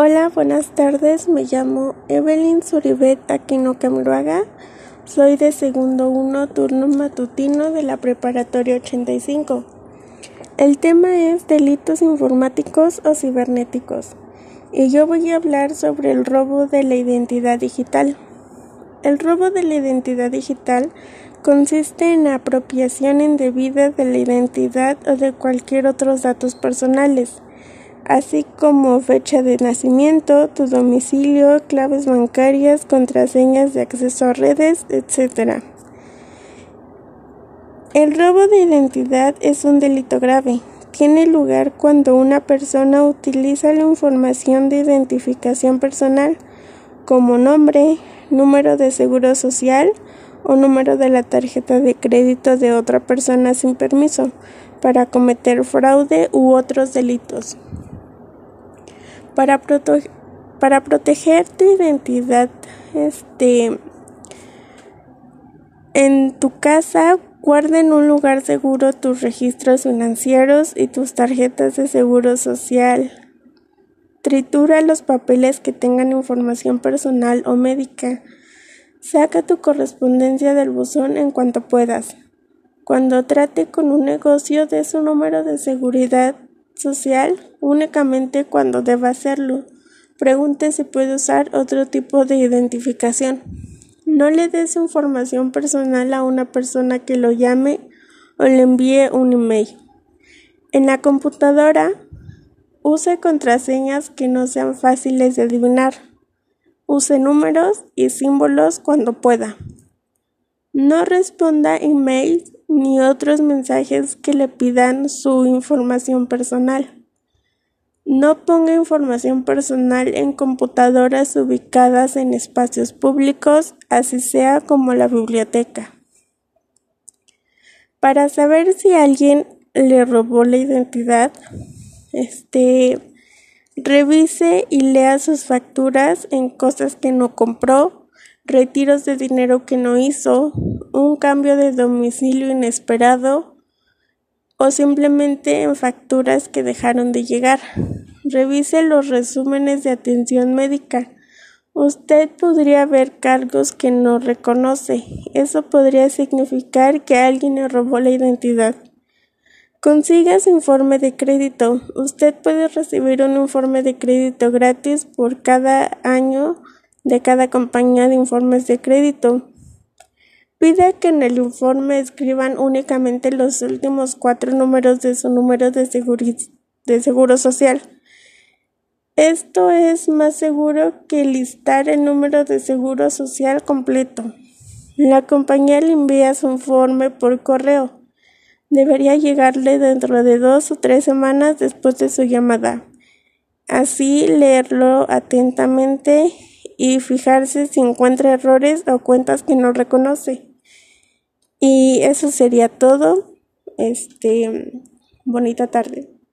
Hola, buenas tardes. Me llamo Evelyn Suribet Aquino Camruaga. Soy de segundo 1, turno matutino de la preparatoria 85. El tema es delitos informáticos o cibernéticos. Y yo voy a hablar sobre el robo de la identidad digital. El robo de la identidad digital consiste en la apropiación indebida de la identidad o de cualquier otros datos personales así como fecha de nacimiento, tu domicilio, claves bancarias, contraseñas de acceso a redes, etc. El robo de identidad es un delito grave. Tiene lugar cuando una persona utiliza la información de identificación personal como nombre, número de seguro social o número de la tarjeta de crédito de otra persona sin permiso para cometer fraude u otros delitos. Para, para proteger tu identidad, este, en tu casa, guarda en un lugar seguro tus registros financieros y tus tarjetas de seguro social. Tritura los papeles que tengan información personal o médica. Saca tu correspondencia del buzón en cuanto puedas. Cuando trate con un negocio, de su número de seguridad social únicamente cuando deba hacerlo. Pregunte si puede usar otro tipo de identificación. No le des información personal a una persona que lo llame o le envíe un email. En la computadora, use contraseñas que no sean fáciles de adivinar. Use números y símbolos cuando pueda. No responda emails ni otros mensajes que le pidan su información personal. No ponga información personal en computadoras ubicadas en espacios públicos, así sea como la biblioteca. Para saber si alguien le robó la identidad, este revise y lea sus facturas en cosas que no compró retiros de dinero que no hizo, un cambio de domicilio inesperado o simplemente en facturas que dejaron de llegar. Revise los resúmenes de atención médica. Usted podría ver cargos que no reconoce. Eso podría significar que alguien le robó la identidad. Consiga su informe de crédito. Usted puede recibir un informe de crédito gratis por cada año de cada compañía de informes de crédito. Pide que en el informe escriban únicamente los últimos cuatro números de su número de, de seguro social. Esto es más seguro que listar el número de seguro social completo. La compañía le envía su informe por correo. Debería llegarle dentro de dos o tres semanas después de su llamada. Así leerlo atentamente y fijarse si encuentra errores o cuentas que no reconoce. Y eso sería todo. Este, bonita tarde.